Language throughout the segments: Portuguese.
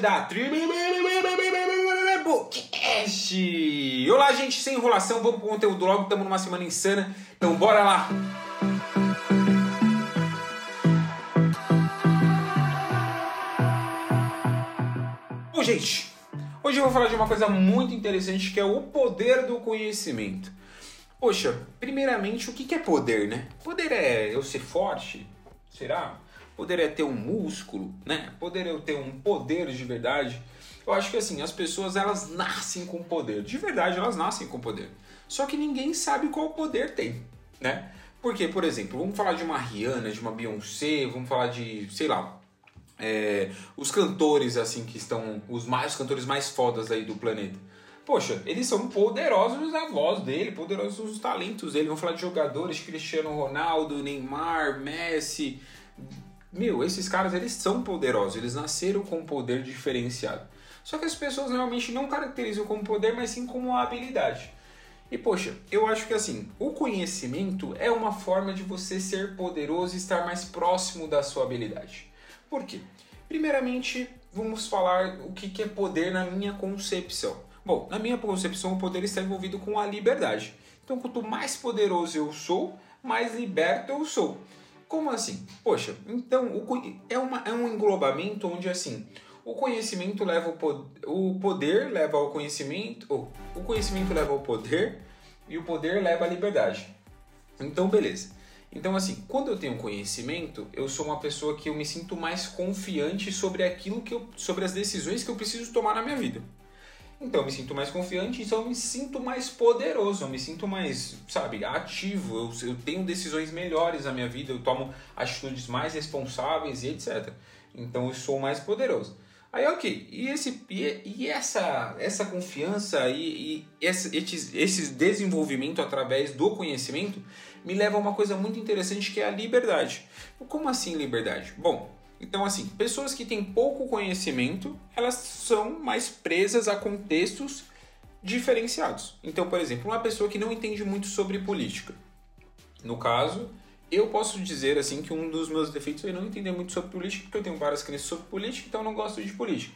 da Bookcast! Olá, gente, sem enrolação, vamos pro conteúdo logo, estamos numa semana insana, então bora lá! Bom, gente, hoje eu vou falar de uma coisa muito interessante que é o poder do conhecimento. Poxa, primeiramente, o que é poder, né? Poder é eu ser forte? Será? Poder é ter um músculo, né? Poder eu ter um poder de verdade? Eu acho que assim, as pessoas elas nascem com poder. De verdade, elas nascem com poder. Só que ninguém sabe qual poder tem, né? Porque, por exemplo, vamos falar de uma Rihanna, de uma Beyoncé, vamos falar de, sei lá, é, os cantores assim que estão os mais os cantores mais fodas aí do planeta. Poxa, eles são poderosos na voz dele, poderosos nos talentos dele. Vamos falar de jogadores, Cristiano Ronaldo, Neymar, Messi. Meu, esses caras eles são poderosos, eles nasceram com um poder diferenciado. Só que as pessoas realmente não caracterizam como poder, mas sim como habilidade. E poxa, eu acho que assim, o conhecimento é uma forma de você ser poderoso e estar mais próximo da sua habilidade. Por quê? Primeiramente, vamos falar o que é poder na minha concepção. Bom, na minha concepção, o poder está envolvido com a liberdade. Então, quanto mais poderoso eu sou, mais liberto eu sou. Como assim? Poxa, então é, uma, é um englobamento onde assim o conhecimento leva o poder, o poder leva ao conhecimento, ou o conhecimento leva ao poder e o poder leva à liberdade. Então, beleza. Então, assim, quando eu tenho conhecimento, eu sou uma pessoa que eu me sinto mais confiante sobre aquilo que eu, sobre as decisões que eu preciso tomar na minha vida. Então, eu me sinto mais confiante, então eu me sinto mais poderoso, eu me sinto mais, sabe, ativo, eu, eu tenho decisões melhores na minha vida, eu tomo atitudes mais responsáveis e etc. Então, eu sou mais poderoso. Aí, ok, e, esse, e, e essa, essa confiança e, e esse, esse desenvolvimento através do conhecimento me leva a uma coisa muito interessante que é a liberdade. Como assim liberdade? Bom, então assim, pessoas que têm pouco conhecimento, elas são mais presas a contextos diferenciados. Então, por exemplo, uma pessoa que não entende muito sobre política. No caso, eu posso dizer assim que um dos meus defeitos é não entender muito sobre política, porque eu tenho várias crenças sobre política, então eu não gosto de política.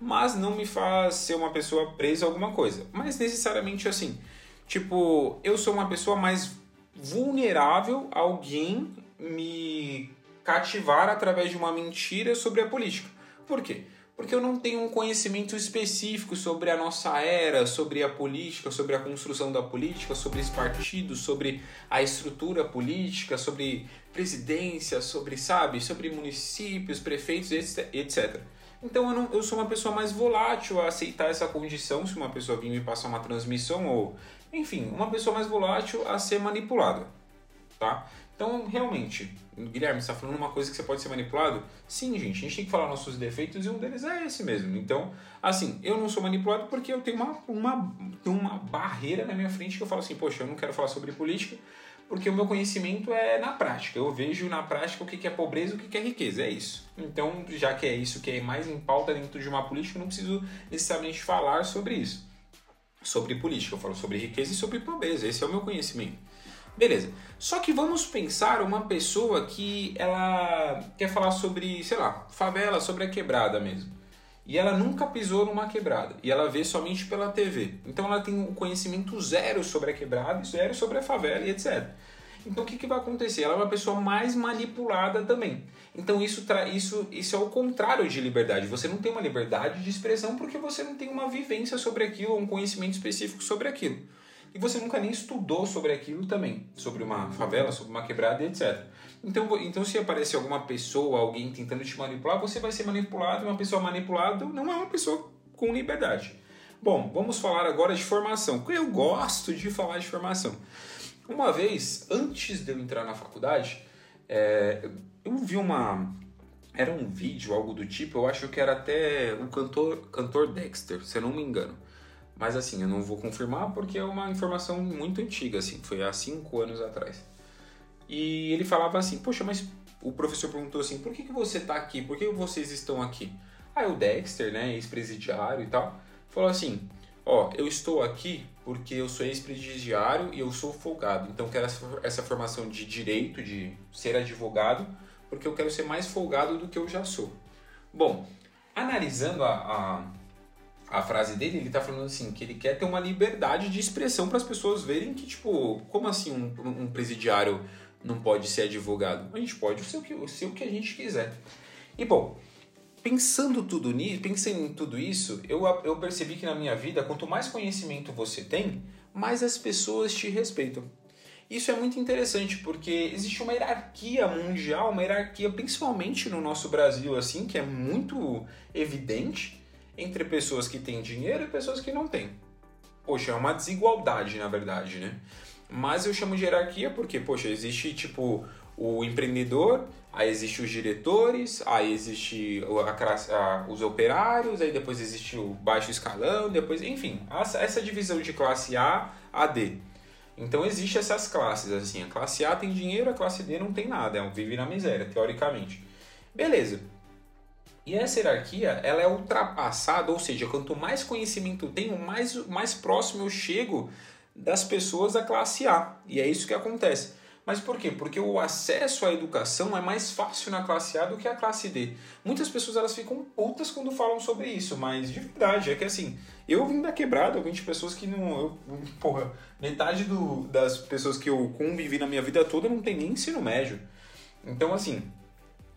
Mas não me faz ser uma pessoa presa a alguma coisa. Mas necessariamente assim, tipo, eu sou uma pessoa mais vulnerável a alguém me cativar através de uma mentira sobre a política. Por quê? porque eu não tenho um conhecimento específico sobre a nossa era, sobre a política, sobre a construção da política, sobre os partidos, sobre a estrutura política, sobre presidência, sobre, sabe, sobre municípios, prefeitos, etc. Então eu, não, eu sou uma pessoa mais volátil a aceitar essa condição se uma pessoa vir me passar uma transmissão ou, enfim, uma pessoa mais volátil a ser manipulada, tá? Então, realmente, Guilherme, você está falando uma coisa que você pode ser manipulado? Sim, gente, a gente tem que falar nossos defeitos e um deles é esse mesmo. Então, assim, eu não sou manipulado porque eu tenho uma, uma, uma barreira na minha frente que eu falo assim, poxa, eu não quero falar sobre política porque o meu conhecimento é na prática. Eu vejo na prática o que é pobreza e o que é riqueza, é isso. Então, já que é isso que é mais em pauta dentro de uma política, eu não preciso necessariamente falar sobre isso. Sobre política, eu falo sobre riqueza e sobre pobreza, esse é o meu conhecimento. Beleza. Só que vamos pensar uma pessoa que ela quer falar sobre, sei lá, favela, sobre a quebrada mesmo. E ela nunca pisou numa quebrada. E ela vê somente pela TV. Então ela tem um conhecimento zero sobre a quebrada, zero sobre a favela e etc. Então o que, que vai acontecer? Ela é uma pessoa mais manipulada também. Então isso, tra isso, isso é o contrário de liberdade. Você não tem uma liberdade de expressão porque você não tem uma vivência sobre aquilo, um conhecimento específico sobre aquilo e você nunca nem estudou sobre aquilo também, sobre uma favela, sobre uma quebrada etc. Então, então se aparecer alguma pessoa, alguém tentando te manipular, você vai ser manipulado, e uma pessoa manipulada não é uma pessoa com liberdade. Bom, vamos falar agora de formação. Eu gosto de falar de formação. Uma vez, antes de eu entrar na faculdade, é, eu vi uma. Era um vídeo, algo do tipo, eu acho que era até o cantor, cantor Dexter, se eu não me engano. Mas assim, eu não vou confirmar porque é uma informação muito antiga, assim, foi há cinco anos atrás. E ele falava assim, poxa, mas o professor perguntou assim, por que, que você está aqui? Por que vocês estão aqui? Aí o Dexter, né, ex-presidiário e tal, falou assim, ó, eu estou aqui porque eu sou ex-presidiário e eu sou folgado. Então quero essa formação de direito, de ser advogado, porque eu quero ser mais folgado do que eu já sou. Bom, analisando a, a, a frase dele, ele está falando assim, que ele quer ter uma liberdade de expressão para as pessoas verem que, tipo, como assim um, um presidiário não pode ser advogado? A gente pode ser o que, ser o que a gente quiser. E bom, pensando tudo nisso, pensando em tudo isso, eu, eu percebi que na minha vida, quanto mais conhecimento você tem, mais as pessoas te respeitam. Isso é muito interessante porque existe uma hierarquia mundial, uma hierarquia principalmente no nosso Brasil assim, que é muito evidente entre pessoas que têm dinheiro e pessoas que não têm. Poxa, é uma desigualdade, na verdade, né? Mas eu chamo de hierarquia porque, poxa, existe tipo o empreendedor, aí existe os diretores, aí existe a, a, os operários, aí depois existe o baixo escalão, depois, enfim, essa, essa divisão de classe A a D. Então existe essas classes, assim, a classe A tem dinheiro, a classe D não tem nada, é um vive na miséria, teoricamente. Beleza. E essa hierarquia, ela é ultrapassada, ou seja, quanto mais conhecimento eu tenho, mais, mais próximo eu chego das pessoas da classe A. E é isso que acontece. Mas por quê? Porque o acesso à educação é mais fácil na classe A do que a classe D. Muitas pessoas elas ficam putas quando falam sobre isso, mas de verdade, é que assim, eu vim da quebrada, eu vim de pessoas que não. Eu, porra, metade do, das pessoas que eu convivi na minha vida toda não tem nem ensino médio. Então, assim,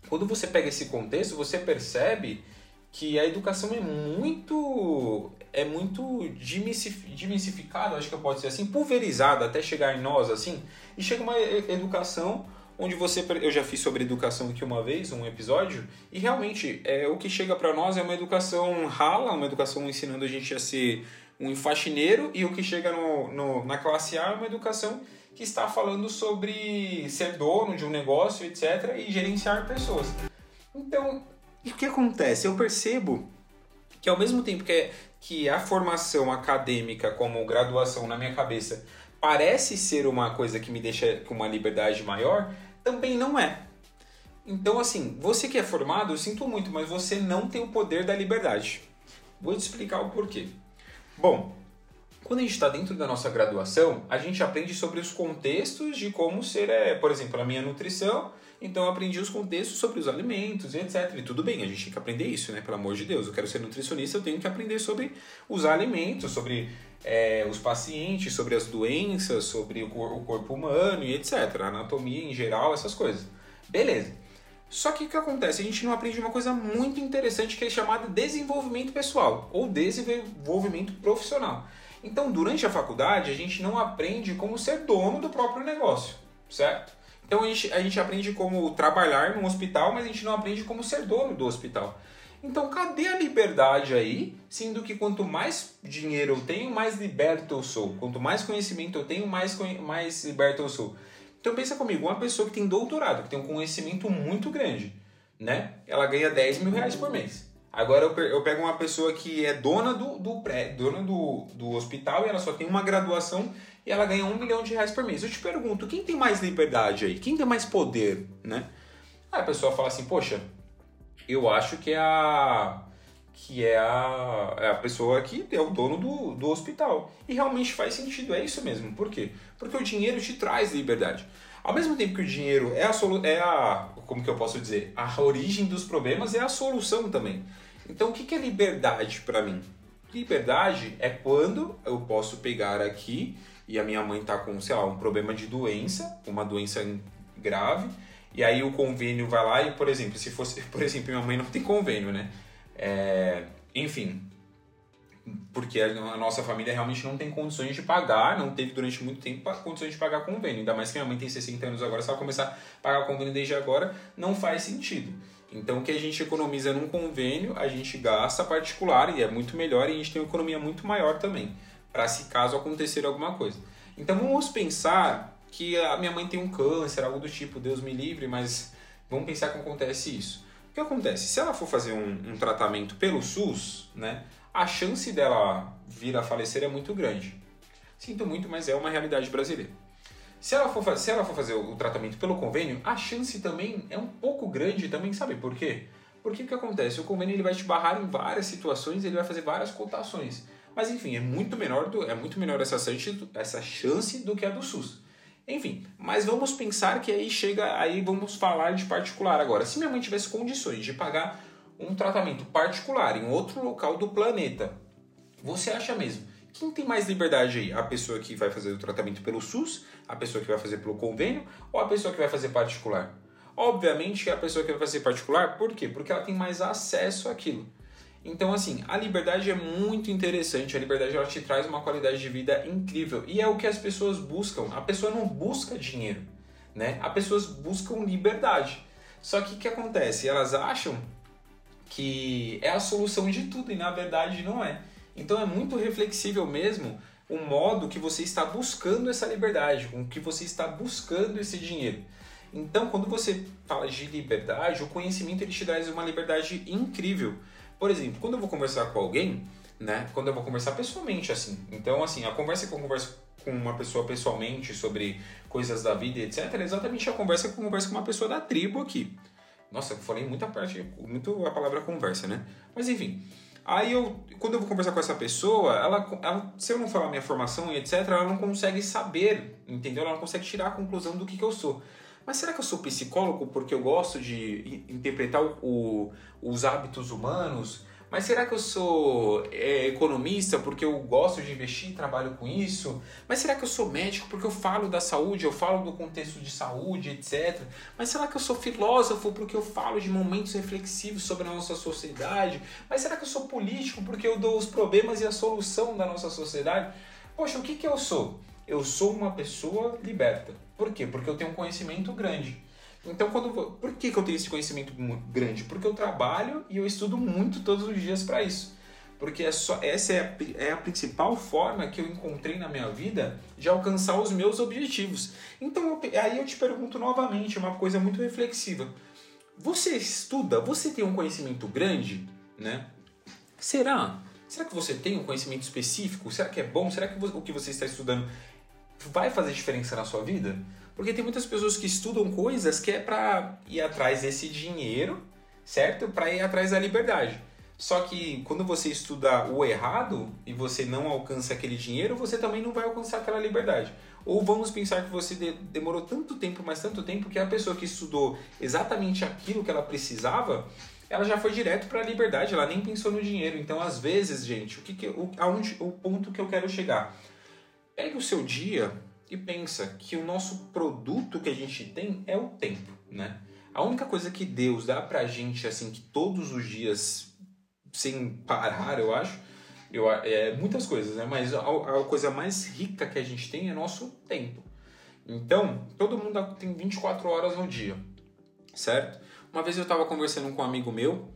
quando você pega esse contexto, você percebe que a educação é muito é muito dimissificada, acho que pode ser assim, pulverizada até chegar em nós assim, e chega uma educação onde você eu já fiz sobre educação aqui uma vez, um episódio, e realmente é o que chega para nós é uma educação rala, uma educação ensinando a gente a ser um faxineiro e o que chega no, no, na classe A é uma educação que está falando sobre ser dono de um negócio, etc, e gerenciar pessoas. Então, o que acontece? Eu percebo que ao mesmo tempo que, que a formação acadêmica como graduação na minha cabeça parece ser uma coisa que me deixa com uma liberdade maior, também não é. Então, assim, você que é formado, eu sinto muito, mas você não tem o poder da liberdade. Vou te explicar o porquê. Bom, quando a gente está dentro da nossa graduação, a gente aprende sobre os contextos de como ser, é, por exemplo, a minha nutrição, então eu aprendi os contextos sobre os alimentos e etc. E tudo bem, a gente tem que aprender isso, né? Pelo amor de Deus, eu quero ser nutricionista, eu tenho que aprender sobre os alimentos, sobre é, os pacientes, sobre as doenças, sobre o, o corpo humano e etc. A anatomia em geral, essas coisas. Beleza. Só que o que acontece? A gente não aprende uma coisa muito interessante que é chamada desenvolvimento pessoal ou desenvolvimento profissional. Então, durante a faculdade, a gente não aprende como ser dono do próprio negócio, certo? Então a gente, a gente aprende como trabalhar num hospital, mas a gente não aprende como ser dono do hospital. Então cadê a liberdade aí, sendo que quanto mais dinheiro eu tenho, mais liberto eu sou. Quanto mais conhecimento eu tenho, mais, mais liberto eu sou. Então pensa comigo, uma pessoa que tem doutorado, que tem um conhecimento muito grande, né? Ela ganha 10 mil reais por mês. Agora eu pego uma pessoa que é dona do, do pré, dona do, do hospital e ela só tem uma graduação e ela ganha um milhão de reais por mês. Eu te pergunto, quem tem mais liberdade aí? Quem tem mais poder, né? Aí a pessoa fala assim, poxa, eu acho que é a que é a, é a pessoa que é o dono do, do hospital. E realmente faz sentido, é isso mesmo. Por quê? Porque o dinheiro te traz liberdade. Ao mesmo tempo que o dinheiro é a, é a como que eu posso dizer, a origem dos problemas é a solução também. Então o que é liberdade para mim? Liberdade é quando eu posso pegar aqui e a minha mãe está com, sei lá, um problema de doença, uma doença grave, e aí o convênio vai lá e, por exemplo, se fosse, por exemplo, minha mãe não tem convênio, né? É, enfim, porque a nossa família realmente não tem condições de pagar, não teve durante muito tempo condições de pagar convênio. Ainda mais que minha mãe tem 60 anos agora, se ela começar a pagar convênio desde agora, não faz sentido. Então, o que a gente economiza num convênio, a gente gasta particular e é muito melhor e a gente tem uma economia muito maior também, para se caso acontecer alguma coisa. Então, vamos pensar que a minha mãe tem um câncer, algo do tipo, Deus me livre, mas vamos pensar que acontece isso. O que acontece? Se ela for fazer um, um tratamento pelo SUS, né, a chance dela vir a falecer é muito grande. Sinto muito, mas é uma realidade brasileira. Se ela, for, se ela for fazer o tratamento pelo convênio, a chance também é um pouco grande também, sabe por quê? Porque o que acontece? O convênio ele vai te barrar em várias situações, ele vai fazer várias cotações. Mas enfim, é muito menor, do, é muito menor essa, chance, essa chance do que a do SUS. Enfim, mas vamos pensar que aí chega, aí vamos falar de particular agora. Se minha mãe tivesse condições de pagar um tratamento particular em outro local do planeta, você acha mesmo? Quem tem mais liberdade aí? A pessoa que vai fazer o tratamento pelo SUS, a pessoa que vai fazer pelo convênio ou a pessoa que vai fazer particular? Obviamente é a pessoa que vai fazer particular, por quê? Porque ela tem mais acesso àquilo. Então, assim, a liberdade é muito interessante. A liberdade ela te traz uma qualidade de vida incrível e é o que as pessoas buscam. A pessoa não busca dinheiro, né? As pessoas buscam liberdade. Só que o que acontece? Elas acham que é a solução de tudo e na verdade não é. Então é muito reflexível mesmo o modo que você está buscando essa liberdade, com que você está buscando esse dinheiro. Então, quando você fala de liberdade, o conhecimento ele te traz uma liberdade incrível. Por exemplo, quando eu vou conversar com alguém, né? Quando eu vou conversar pessoalmente, assim. Então, assim, a conversa que eu converso com uma pessoa pessoalmente sobre coisas da vida, etc., é exatamente a conversa que eu converso com uma pessoa da tribo aqui. Nossa, eu falei muita parte, muito a palavra conversa, né? Mas enfim. Aí eu, quando eu vou conversar com essa pessoa, ela, ela, se eu não falar minha formação e etc, ela não consegue saber, entendeu? Ela não consegue tirar a conclusão do que, que eu sou. Mas será que eu sou psicólogo porque eu gosto de interpretar o, os hábitos humanos? Mas será que eu sou é, economista porque eu gosto de investir e trabalho com isso? Mas será que eu sou médico porque eu falo da saúde, eu falo do contexto de saúde, etc? Mas será que eu sou filósofo porque eu falo de momentos reflexivos sobre a nossa sociedade? Mas será que eu sou político porque eu dou os problemas e a solução da nossa sociedade? Poxa, o que, que eu sou? Eu sou uma pessoa liberta. Por quê? Porque eu tenho um conhecimento grande. Então, quando por que, que eu tenho esse conhecimento muito grande? Porque eu trabalho e eu estudo muito todos os dias para isso. Porque é só, essa é a, é a principal forma que eu encontrei na minha vida de alcançar os meus objetivos. Então, eu, aí eu te pergunto novamente, uma coisa muito reflexiva. Você estuda? Você tem um conhecimento grande? Né? Será? Será que você tem um conhecimento específico? Será que é bom? Será que o que você está estudando vai fazer diferença na sua vida? Porque tem muitas pessoas que estudam coisas que é para ir atrás desse dinheiro, certo? Para ir atrás da liberdade. Só que quando você estuda o errado e você não alcança aquele dinheiro, você também não vai alcançar aquela liberdade. Ou vamos pensar que você demorou tanto tempo, mas tanto tempo, que a pessoa que estudou exatamente aquilo que ela precisava, ela já foi direto para a liberdade, ela nem pensou no dinheiro. Então, às vezes, gente, o que, que o, aonde, o ponto que eu quero chegar? Pegue o seu dia e pensa que o nosso produto que a gente tem é o tempo, né? A única coisa que Deus dá pra gente, assim, que todos os dias, sem parar, eu acho, eu, é muitas coisas, né? Mas a, a coisa mais rica que a gente tem é nosso tempo. Então, todo mundo tem 24 horas no dia, certo? Uma vez eu estava conversando com um amigo meu,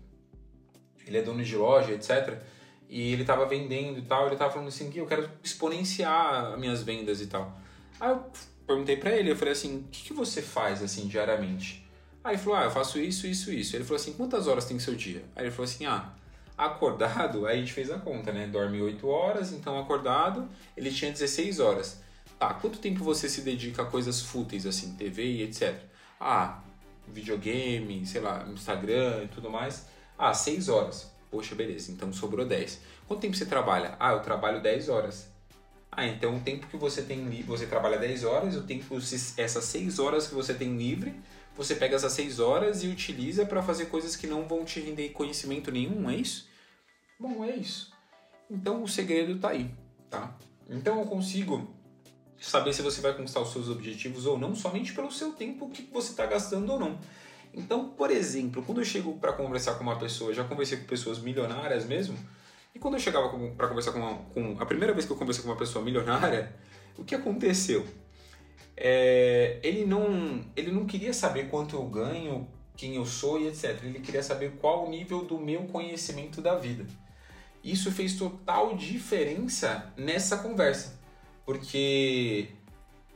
ele é dono de loja, etc. E ele estava vendendo e tal, ele estava falando assim, que eu quero exponenciar minhas vendas e tal. Aí eu perguntei para ele, eu falei assim, o que, que você faz assim diariamente? Aí ele falou, ah, eu faço isso, isso, isso. Ele falou assim, quantas horas tem seu dia? Aí ele falou assim, ah, acordado, aí a gente fez a conta, né? Dorme 8 horas, então acordado, ele tinha 16 horas. Tá, quanto tempo você se dedica a coisas fúteis, assim, TV e etc? Ah, videogame, sei lá, Instagram e tudo mais. Ah, 6 horas. Poxa, beleza, então sobrou 10. Quanto tempo você trabalha? Ah, eu trabalho 10 horas. Ah, então o tempo que você tem você trabalha 10 horas, o tempo, essas 6 horas que você tem livre, você pega essas 6 horas e utiliza para fazer coisas que não vão te render conhecimento nenhum, é isso? Bom, é isso. Então o segredo está aí, tá? Então eu consigo saber se você vai conquistar os seus objetivos ou não, somente pelo seu tempo que você está gastando ou não. Então, por exemplo, quando eu chego para conversar com uma pessoa, já conversei com pessoas milionárias mesmo, e quando eu chegava para conversar com, uma, com a primeira vez que eu conversei com uma pessoa milionária, o que aconteceu? É, ele não ele não queria saber quanto eu ganho, quem eu sou e etc. Ele queria saber qual o nível do meu conhecimento da vida. Isso fez total diferença nessa conversa, porque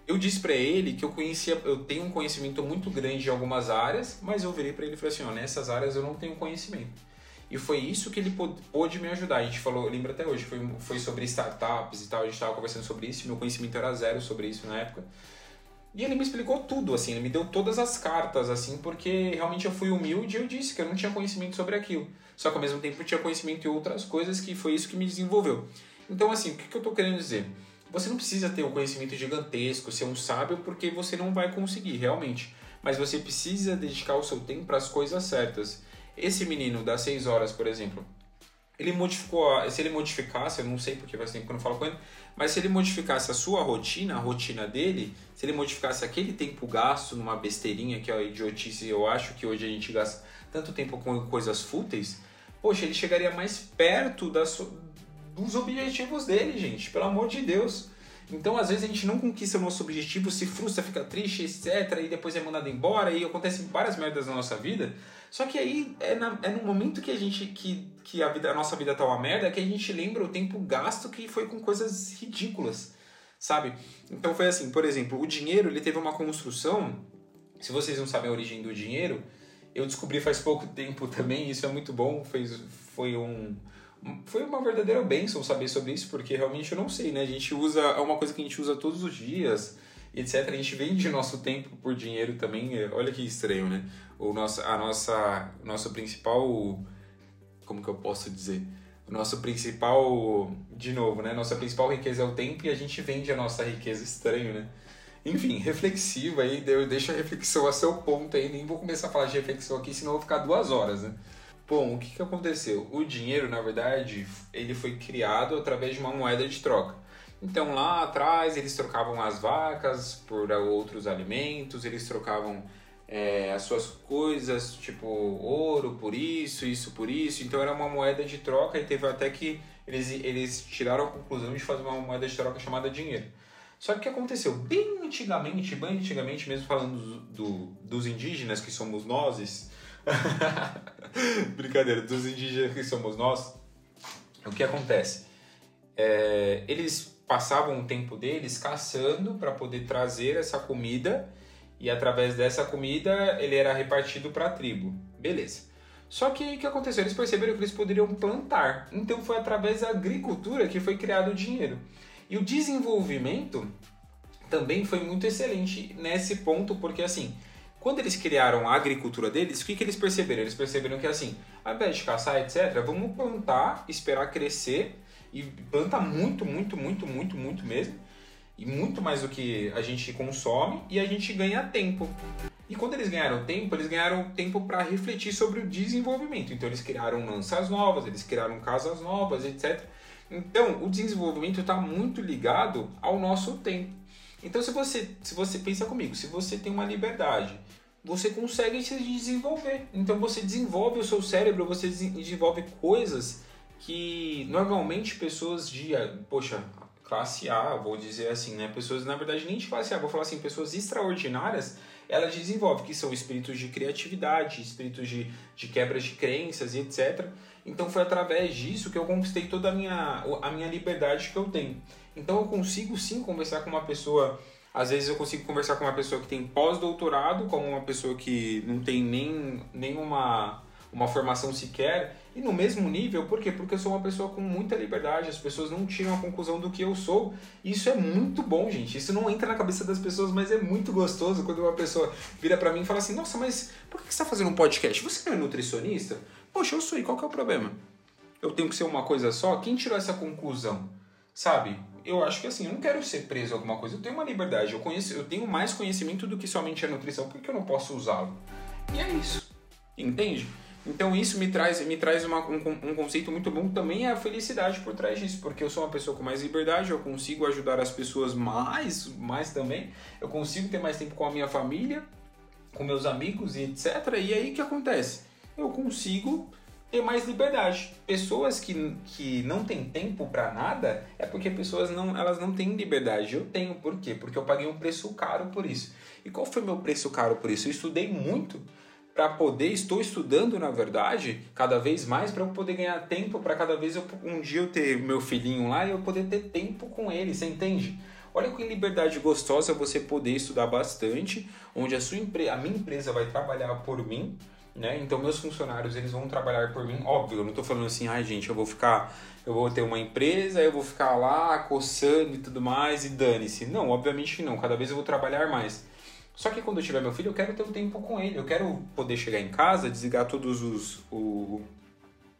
eu disse para ele que eu conhecia, eu tenho um conhecimento muito grande em algumas áreas, mas eu virei para ele e falei assim, ó, nessas áreas eu não tenho conhecimento. E foi isso que ele pôde me ajudar. A gente falou, lembra até hoje, foi, foi sobre startups e tal, a gente estava conversando sobre isso, meu conhecimento era zero sobre isso na época. E ele me explicou tudo, assim, ele me deu todas as cartas, assim, porque realmente eu fui humilde e eu disse que eu não tinha conhecimento sobre aquilo. Só que ao mesmo tempo eu tinha conhecimento em outras coisas que foi isso que me desenvolveu. Então, assim, o que, que eu estou querendo dizer? Você não precisa ter um conhecimento gigantesco, ser um sábio, porque você não vai conseguir, realmente. Mas você precisa dedicar o seu tempo para as coisas certas. Esse menino das 6 horas, por exemplo, ele modificou, a, se ele modificasse, eu não sei porque faz tempo que eu não falo com ele, mas se ele modificasse a sua rotina, a rotina dele, se ele modificasse aquele tempo gasto numa besteirinha que é a idiotice, eu acho que hoje a gente gasta tanto tempo com coisas fúteis, poxa, ele chegaria mais perto dos objetivos dele, gente, pelo amor de Deus. Então, às vezes, a gente não conquista o nosso objetivo, se frustra, fica triste, etc. E depois é mandado embora e acontecem várias merdas na nossa vida. Só que aí é, na, é no momento que a gente que, que a, vida, a nossa vida tá uma merda que a gente lembra o tempo gasto que foi com coisas ridículas, sabe? Então foi assim, por exemplo, o dinheiro ele teve uma construção. Se vocês não sabem a origem do dinheiro, eu descobri faz pouco tempo também. Isso é muito bom. Fez, foi um foi uma verdadeira bênção saber sobre isso, porque realmente eu não sei, né? A gente usa, é uma coisa que a gente usa todos os dias, etc. A gente vende nosso tempo por dinheiro também, olha que estranho, né? O nosso, a nossa, nosso principal, como que eu posso dizer? O nosso principal, de novo, né? Nossa principal riqueza é o tempo e a gente vende a nossa riqueza, estranho, né? Enfim, reflexiva aí, deixa a reflexão a seu ponto aí, nem vou começar a falar de reflexão aqui, senão eu vou ficar duas horas, né? Bom, o que, que aconteceu? O dinheiro, na verdade, ele foi criado através de uma moeda de troca. Então lá atrás eles trocavam as vacas por outros alimentos, eles trocavam é, as suas coisas, tipo ouro por isso, isso por isso. Então era uma moeda de troca e teve até que eles, eles tiraram a conclusão de fazer uma moeda de troca chamada dinheiro. Só que o que aconteceu? Bem antigamente, bem antigamente, mesmo falando do, do, dos indígenas, que somos nós, Brincadeira, dos indígenas que somos nós, o que acontece? É, eles passavam o tempo deles caçando para poder trazer essa comida e através dessa comida ele era repartido para a tribo. Beleza. Só que o que aconteceu? Eles perceberam que eles poderiam plantar. Então foi através da agricultura que foi criado o dinheiro. E o desenvolvimento também foi muito excelente nesse ponto, porque assim, quando eles criaram a agricultura deles, o que, que eles perceberam? Eles perceberam que assim, ao invés de caçar, etc., vamos plantar, esperar crescer e planta muito, muito, muito, muito, muito mesmo. E muito mais do que a gente consome e a gente ganha tempo. E quando eles ganharam tempo, eles ganharam tempo para refletir sobre o desenvolvimento. Então eles criaram lanças novas, eles criaram casas novas, etc. Então o desenvolvimento está muito ligado ao nosso tempo. Então se você, se você pensa comigo, se você tem uma liberdade você consegue se desenvolver. Então você desenvolve o seu cérebro, você desenvolve coisas que normalmente pessoas de, poxa, classe A, vou dizer assim, né? Pessoas, na verdade, nem de classe A, vou falar assim, pessoas extraordinárias, elas desenvolvem, que são espíritos de criatividade, espíritos de, de quebras de crenças e etc. Então foi através disso que eu conquistei toda a minha, a minha liberdade que eu tenho. Então eu consigo sim conversar com uma pessoa às vezes eu consigo conversar com uma pessoa que tem pós-doutorado, como uma pessoa que não tem nem nenhuma uma formação sequer, e no mesmo nível, por quê? Porque eu sou uma pessoa com muita liberdade, as pessoas não tiram a conclusão do que eu sou. Isso é muito bom, gente. Isso não entra na cabeça das pessoas, mas é muito gostoso quando uma pessoa vira para mim e fala assim: Nossa, mas por que você está fazendo um podcast? Você não é nutricionista? Poxa, eu sou, e qual que é o problema? Eu tenho que ser uma coisa só? Quem tirou essa conclusão? Sabe? eu acho que assim, eu não quero ser preso a alguma coisa. Eu tenho uma liberdade, eu, conheço, eu tenho mais conhecimento do que somente a nutrição, porque eu não posso usá-lo? E é isso. Entende? Então isso me traz, me traz uma, um, um conceito muito bom também é a felicidade por trás disso, porque eu sou uma pessoa com mais liberdade, eu consigo ajudar as pessoas mais, mais também, eu consigo ter mais tempo com a minha família, com meus amigos e etc. E aí o que acontece? Eu consigo ter mais liberdade. Pessoas que, que não têm tempo para nada é porque pessoas não elas não têm liberdade. Eu tenho, por quê? Porque eu paguei um preço caro por isso. E qual foi meu preço caro por isso? Eu estudei muito para poder, estou estudando na verdade, cada vez mais para eu poder ganhar tempo para cada vez eu, um dia eu ter meu filhinho lá e eu poder ter tempo com ele, você entende? Olha que liberdade gostosa você poder estudar bastante, onde a sua empresa, a minha empresa vai trabalhar por mim, né? Então meus funcionários eles vão trabalhar por mim, óbvio, eu não estou falando assim, ai gente, eu vou ficar, eu vou ter uma empresa, eu vou ficar lá coçando e tudo mais e dane-se. Não, obviamente não, cada vez eu vou trabalhar mais. Só que quando eu tiver meu filho, eu quero ter um tempo com ele, eu quero poder chegar em casa, desligar todos os, o,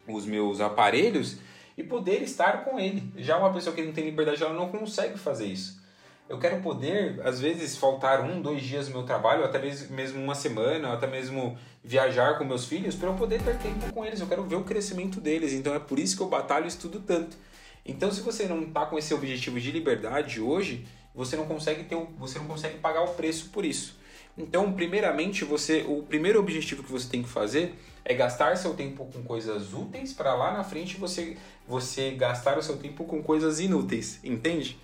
os meus aparelhos e poder estar com ele. Já uma pessoa que não tem liberdade, ela não consegue fazer isso. Eu quero poder, às vezes, faltar um, dois dias no meu trabalho, até mesmo uma semana, até mesmo viajar com meus filhos, para eu poder ter tempo com eles. Eu quero ver o crescimento deles. Então é por isso que eu batalho e estudo tanto. Então, se você não está com esse objetivo de liberdade hoje, você não consegue ter, você não consegue pagar o preço por isso. Então, primeiramente, você, o primeiro objetivo que você tem que fazer é gastar seu tempo com coisas úteis para lá na frente você você gastar o seu tempo com coisas inúteis, entende?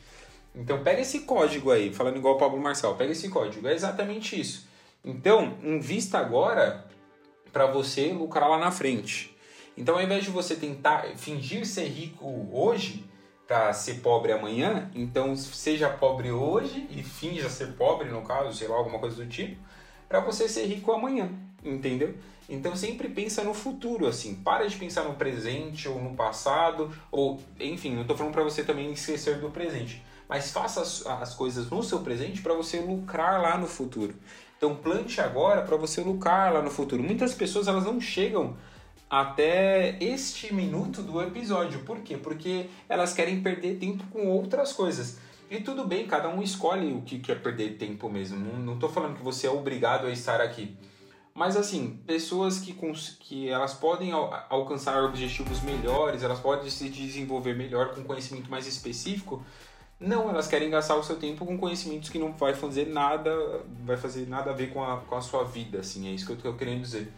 Então, pega esse código aí, falando igual o Pablo Marçal, pega esse código, é exatamente isso. Então, invista agora para você lucrar lá na frente. Então, ao invés de você tentar fingir ser rico hoje ser pobre amanhã, então seja pobre hoje e finja ser pobre, no caso, sei lá, alguma coisa do tipo, para você ser rico amanhã, entendeu? Então sempre pensa no futuro, assim, para de pensar no presente ou no passado, ou enfim, não estou falando para você também esquecer do presente, mas faça as, as coisas no seu presente para você lucrar lá no futuro. Então plante agora para você lucrar lá no futuro. Muitas pessoas elas não chegam até este minuto do episódio. Por quê? Porque elas querem perder tempo com outras coisas. E tudo bem, cada um escolhe o que quer perder tempo mesmo. Não estou falando que você é obrigado a estar aqui. Mas assim, pessoas que, que elas podem al alcançar objetivos melhores, elas podem se desenvolver melhor com conhecimento mais específico, não, elas querem gastar o seu tempo com conhecimentos que não vai fazer nada, vai fazer nada a ver com a, com a sua vida, assim, é isso que eu estou querendo dizer.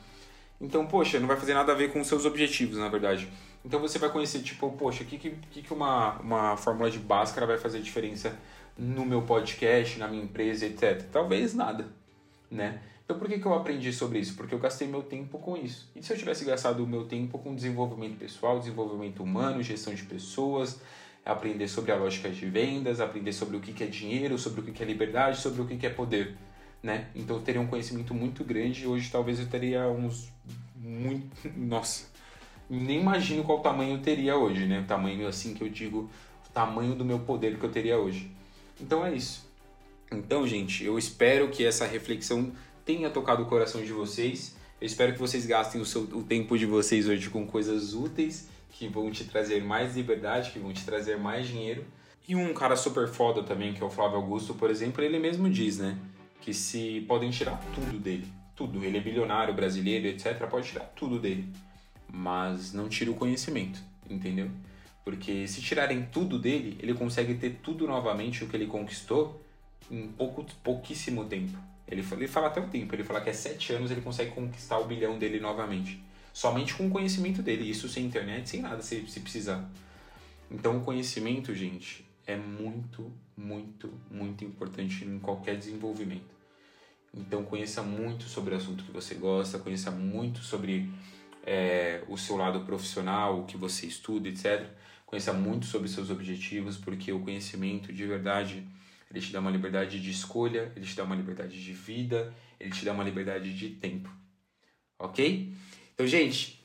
Então, poxa, não vai fazer nada a ver com os seus objetivos, na verdade. Então você vai conhecer, tipo, poxa, o que, que, que uma, uma fórmula de Bhaskara vai fazer diferença no meu podcast, na minha empresa, etc. Talvez nada, né? Então por que, que eu aprendi sobre isso? Porque eu gastei meu tempo com isso. E se eu tivesse gastado o meu tempo com desenvolvimento pessoal, desenvolvimento humano, gestão de pessoas, aprender sobre a lógica de vendas, aprender sobre o que é dinheiro, sobre o que é liberdade, sobre o que é poder. Né? Então eu teria um conhecimento muito grande e hoje talvez eu teria uns muito. Nossa! Nem imagino qual tamanho eu teria hoje, né? O tamanho assim que eu digo, o tamanho do meu poder que eu teria hoje. Então é isso. Então, gente, eu espero que essa reflexão tenha tocado o coração de vocês. Eu espero que vocês gastem o, seu, o tempo de vocês hoje com coisas úteis que vão te trazer mais liberdade, que vão te trazer mais dinheiro. E um cara super foda também, que é o Flávio Augusto, por exemplo, ele mesmo diz, né? Que se podem tirar tudo dele, tudo. Ele é bilionário, brasileiro, etc. Pode tirar tudo dele. Mas não tira o conhecimento, entendeu? Porque se tirarem tudo dele, ele consegue ter tudo novamente o que ele conquistou em pouco, pouquíssimo tempo. Ele, ele fala até o tempo, ele fala que é sete anos ele consegue conquistar o bilhão dele novamente. Somente com o conhecimento dele, isso sem internet, sem nada, se, se precisar. Então o conhecimento, gente, é muito, muito, muito importante em qualquer desenvolvimento. Então conheça muito sobre o assunto que você gosta, conheça muito sobre é, o seu lado profissional, o que você estuda, etc. Conheça muito sobre seus objetivos, porque o conhecimento de verdade ele te dá uma liberdade de escolha, ele te dá uma liberdade de vida, ele te dá uma liberdade de tempo. Ok? Então, gente,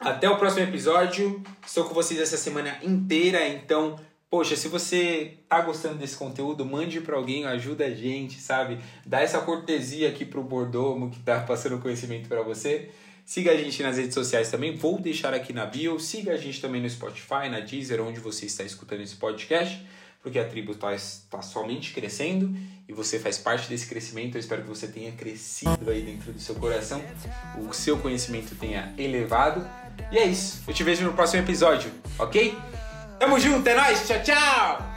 até o próximo episódio. Estou com vocês essa semana inteira, então, poxa, se você tá gostando desse conteúdo, mande para alguém, ajuda a gente, sabe? Dá essa cortesia aqui pro Bordomo que tá passando conhecimento para você. Siga a gente nas redes sociais também, vou deixar aqui na bio. Siga a gente também no Spotify, na Deezer, onde você está escutando esse podcast porque a tribo está tá somente crescendo e você faz parte desse crescimento. Eu espero que você tenha crescido aí dentro do seu coração, o seu conhecimento tenha elevado. E é isso. Eu te vejo no próximo episódio, ok? Tamo junto, é nóis, tchau, tchau!